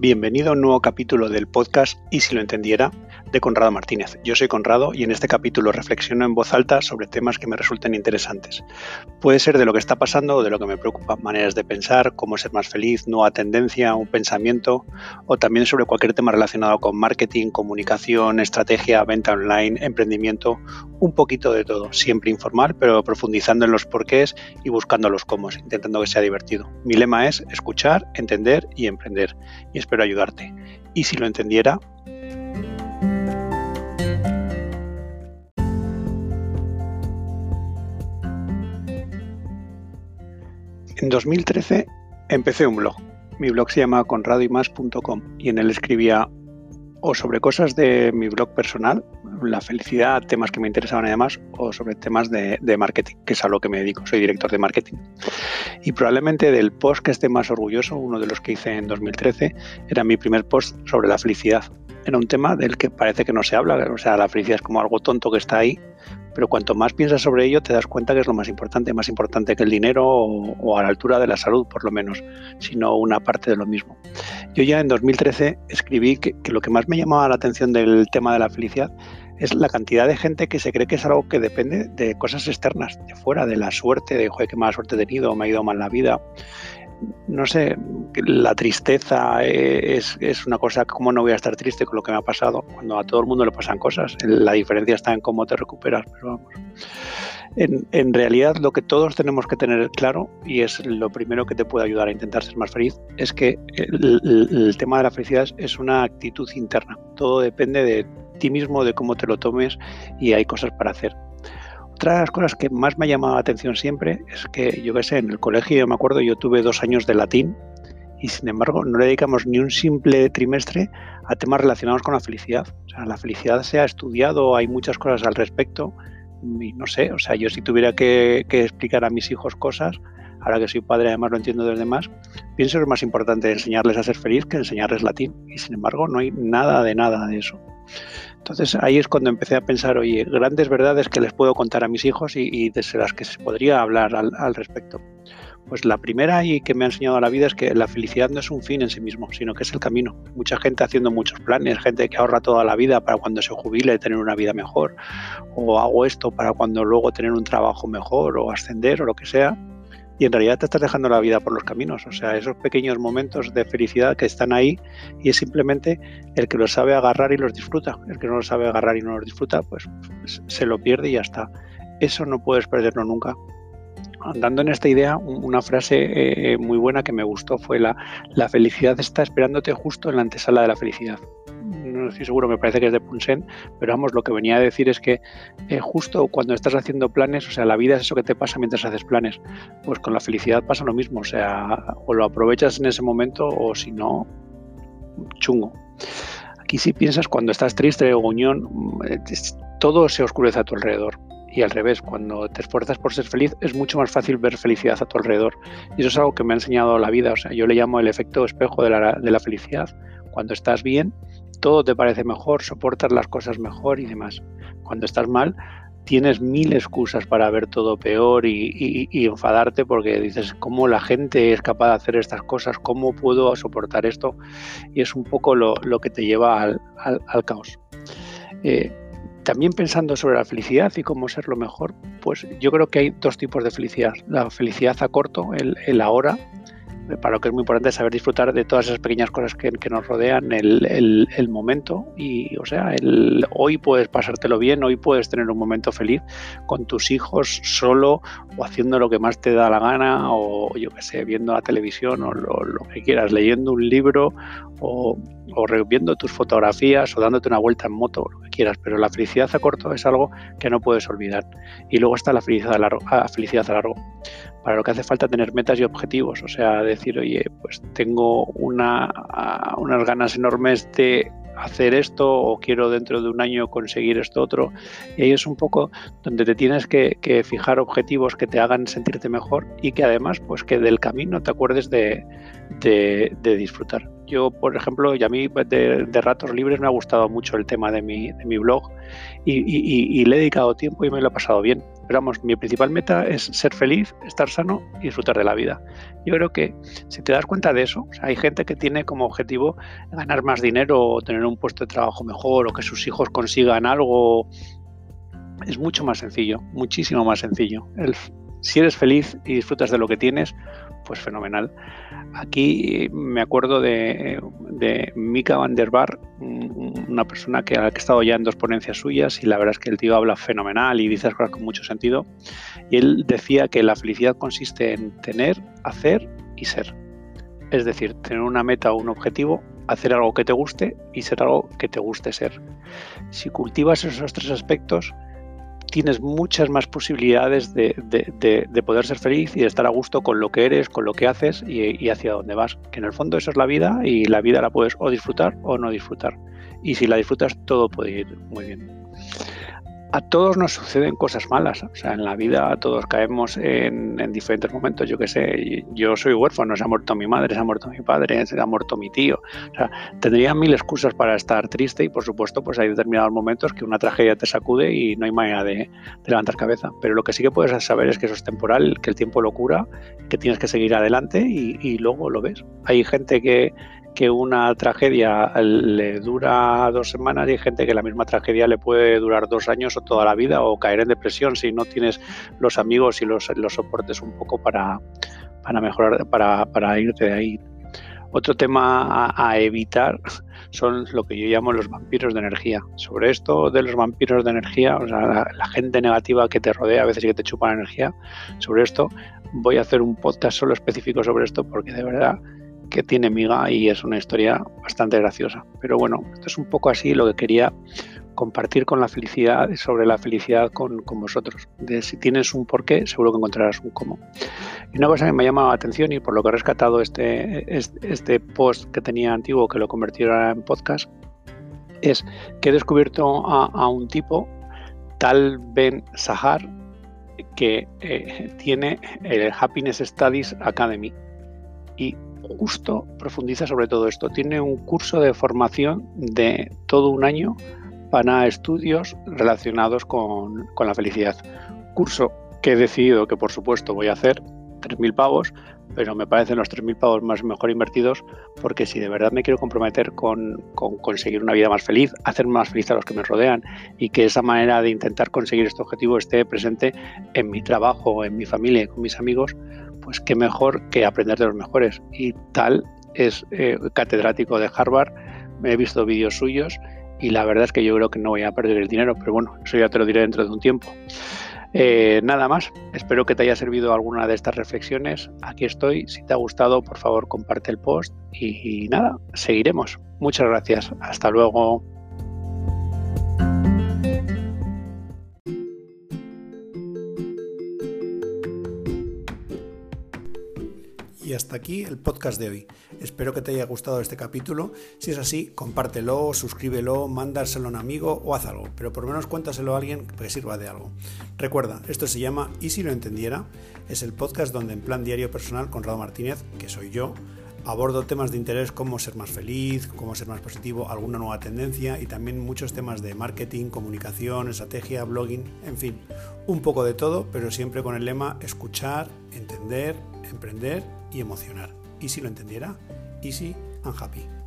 Bienvenido a un nuevo capítulo del podcast Y si lo entendiera de Conrado Martínez. Yo soy Conrado y en este capítulo reflexiono en voz alta sobre temas que me resulten interesantes. Puede ser de lo que está pasando o de lo que me preocupa, maneras de pensar, cómo ser más feliz, nueva tendencia, un pensamiento o también sobre cualquier tema relacionado con marketing, comunicación, estrategia, venta online, emprendimiento, un poquito de todo, siempre informal, pero profundizando en los porqués y buscando los cómo, intentando que sea divertido. Mi lema es escuchar, entender y emprender y espero ayudarte. Y si lo entendiera, En 2013 empecé un blog. Mi blog se llama conradoymas.com y en él escribía o sobre cosas de mi blog personal, la felicidad, temas que me interesaban y demás, o sobre temas de, de, marketing, que es a lo que me dedico. Soy director de marketing. Y probablemente del post que esté más orgulloso, uno de los que hice en 2013, era mi primer post sobre la felicidad. Era un tema del que parece que no se habla, o sea, la felicidad es como algo tonto que está ahí pero cuanto más piensas sobre ello te das cuenta que es lo más importante, más importante que el dinero o, a la altura de la salud por lo menos, sino una parte de lo mismo. Yo ya en 2013 escribí que, lo que más me llamaba la atención del tema de la felicidad es la cantidad de gente que se cree que es algo que depende de cosas externas, de fuera, de la suerte, de, joder, qué mala suerte he tenido, me ha ido mal la vida, no sé, la tristeza es, es, una cosa, ¿cómo no voy a estar triste con lo que me ha pasado? Cuando a todo el mundo le pasan cosas, la diferencia está en cómo te recuperas, pero vamos. En, en, realidad lo que todos tenemos que tener claro, y es lo primero que te puede ayudar a intentar ser más feliz, es que el tema de la felicidad es una actitud interna. Todo depende de ti mismo, de cómo te lo tomes y hay cosas para hacer. Otra de las cosas que más me ha llamado la atención siempre es que, yo qué sé, en el colegio, yo me acuerdo, yo tuve dos años de latín y sin embargo no le dedicamos ni un simple trimestre a temas relacionados con la felicidad. O sea, la felicidad se ha estudiado, hay muchas cosas al respecto no sé, o sea, yo si tuviera que, explicar a mis hijos cosas, ahora que soy padre además lo entiendo desde más, pienso que es más importante enseñarles a ser feliz que enseñarles latín y sin embargo no hay nada de nada de eso. Entonces ahí es cuando empecé a pensar, oye, grandes verdades que les puedo contar a mis hijos y, y de las que se podría hablar al, respecto. Pues la primera y que me ha enseñado la vida es que la felicidad no es un fin en sí mismo, sino que es el camino. Mucha gente haciendo muchos planes, gente que ahorra toda la vida para cuando se jubile tener una vida mejor, o hago esto para cuando luego tener un trabajo mejor o ascender o lo que sea y en realidad te estás dejando la vida por los caminos. O sea, esos pequeños momentos de felicidad que están ahí y es simplemente el que los sabe agarrar y los disfruta. El que no los sabe agarrar y no los disfruta, pues, pues se lo pierde y ya está. Eso no puedes perderlo nunca. Andando en esta idea, una frase eh, muy buena que me gustó fue la, la felicidad está esperándote justo en la antesala de la felicidad no estoy seguro, me parece que es de Punsen, pero vamos, lo que venía a decir es que eh, justo cuando estás haciendo planes, o sea, la vida es eso que te pasa mientras haces planes, pues con la felicidad pasa lo mismo, o sea, o lo aprovechas en ese momento o si no, chungo. Aquí si piensas cuando estás triste o unión, eh, todo se oscurece a tu alrededor. Y al revés, cuando te esfuerzas por ser feliz, es mucho más fácil ver felicidad a tu alrededor. Y eso es algo que me ha enseñado la vida. O sea, yo le llamo el efecto espejo de la, de la felicidad. Cuando estás bien, todo te parece mejor, soportas las cosas mejor y demás. Cuando estás mal, tienes mil excusas para ver todo peor y, y, enfadarte porque dices, ¿cómo la gente es capaz de hacer estas cosas? ¿Cómo puedo soportar esto? Y es un poco lo, lo que te lleva al, al, al caos. Eh, también pensando sobre la felicidad y cómo ser lo mejor, pues yo creo que hay dos tipos de felicidad. La felicidad a corto, el, el ahora, para lo que es muy importante saber disfrutar de todas esas pequeñas cosas que, nos rodean, el, el, momento y, o sea, el, hoy puedes pasártelo bien, hoy puedes tener un momento feliz con tus hijos solo o haciendo lo que más te da la gana o yo qué sé, viendo la televisión o lo, que quieras, leyendo un libro o, o viendo tus fotografías o dándote una vuelta en moto, lo que quieras, pero la felicidad a corto es algo que no puedes olvidar. Y luego está la felicidad a largo, felicidad a largo para lo que hace falta tener metas y objetivos, o sea, decir, oye, pues tengo una, unas ganas enormes de hacer esto o quiero dentro de un año conseguir esto otro. Y ahí es un poco donde te tienes que, fijar objetivos que te hagan sentirte mejor y que además, pues que del camino te acuerdes de, de, de disfrutar. Yo, por ejemplo, y a mí de, de, ratos libres me ha gustado mucho el tema de mi, de mi blog y, y, y, le he dedicado tiempo y me lo he pasado bien Pero vamos, mi principal meta es ser feliz, estar sano y disfrutar de la vida. Yo creo que si te das cuenta de eso, hay gente que tiene como objetivo ganar más dinero o tener un puesto de trabajo mejor o que sus hijos consigan algo. Es mucho más sencillo, muchísimo más sencillo. El, si eres feliz y disfrutas de lo que tienes, pues fenomenal. Aquí me acuerdo de, Mika van der Bar, una persona que, ha estado ya en dos ponencias suyas y la verdad es que el tío habla fenomenal y dice cosas con mucho sentido. Y él decía que la felicidad consiste en tener, hacer y ser. Es decir, tener una meta o un objetivo, hacer algo que te guste y ser algo que te guste ser. Si cultivas esos tres aspectos, tienes muchas más posibilidades de, poder ser feliz y de estar a gusto con lo que eres, con lo que haces y, hacia dónde vas. Que en el fondo eso es la vida y la vida la puedes o disfrutar o no disfrutar. Y si la disfrutas, todo puede ir muy bien a todos nos suceden cosas malas. O sea, en la vida todos caemos en, diferentes momentos. Yo qué sé, yo soy huérfano, se ha muerto mi madre, se ha muerto mi padre, se ha muerto mi tío. O sea, tendría mil excusas para estar triste y por supuesto pues hay determinados momentos que una tragedia te sacude y no hay manera de, levantar cabeza. Pero lo que sí que puedes saber es que eso es temporal, que el tiempo lo cura, que tienes que seguir adelante y luego lo ves. Hay gente que que una tragedia le dura dos semanas y hay gente que la misma tragedia le puede durar dos años o toda la vida o caer en depresión si no tienes los amigos y los, los soportes un poco para, para mejorar, para, para irte de ahí. Otro tema a, evitar son lo que yo llamo los vampiros de energía. Sobre esto de los vampiros de energía, o sea, la, gente negativa que te rodea a veces que te chupa la energía, sobre esto voy a hacer un podcast solo específico sobre esto porque de verdad que tiene miga y es una historia bastante graciosa. Pero bueno, esto es un poco así lo que quería compartir con la felicidad, sobre la felicidad con, vosotros. De si tienes un porqué, seguro que encontrarás un cómo. Y una cosa que me ha llamado la atención y por lo que he rescatado este, este, post que tenía antiguo, que lo convertí en podcast, es que he descubierto a, un tipo, tal Ben Sahar, que eh, tiene el Happiness Studies Academy. Y justo profundiza sobre todo esto. Tiene un curso de formación de todo un año para estudios relacionados con, la felicidad. Curso que he decidido que por supuesto voy a hacer, 3.000 pavos, pero me parecen los 3.000 pavos más mejor invertidos porque si de verdad me quiero comprometer con, con, conseguir una vida más feliz, hacer más feliz a los que me rodean y que esa manera de intentar conseguir este objetivo esté presente en mi trabajo, en mi familia y con mis amigos, pues qué mejor que aprender de los mejores. Y tal es eh, catedrático de Harvard, me he visto vídeos suyos y la verdad es que yo creo que no voy a perder el dinero, pero bueno, eso ya te lo diré dentro de un tiempo. Eh, nada más, espero que te haya servido alguna de estas reflexiones. Aquí estoy, si te ha gustado, por favor comparte el post y nada, seguiremos. Muchas gracias, hasta luego. Hasta aquí el podcast de hoy. Espero que te haya gustado este capítulo. Si es así, compártelo, suscríbelo, mándaselo a un amigo o haz algo. Pero por lo menos cuéntaselo a alguien que sirva de algo. Recuerda, esto se llama Y si lo entendiera. Es el podcast donde en plan diario personal con Rado Martínez, que soy yo, abordo temas de interés como ser más feliz, cómo ser más positivo, alguna nueva tendencia y también muchos temas de marketing, comunicación, estrategia, blogging, en fin, un poco de todo, pero siempre con el lema escuchar, entender, emprender y emocionar. ¿Y si lo entendiera? Easy and happy.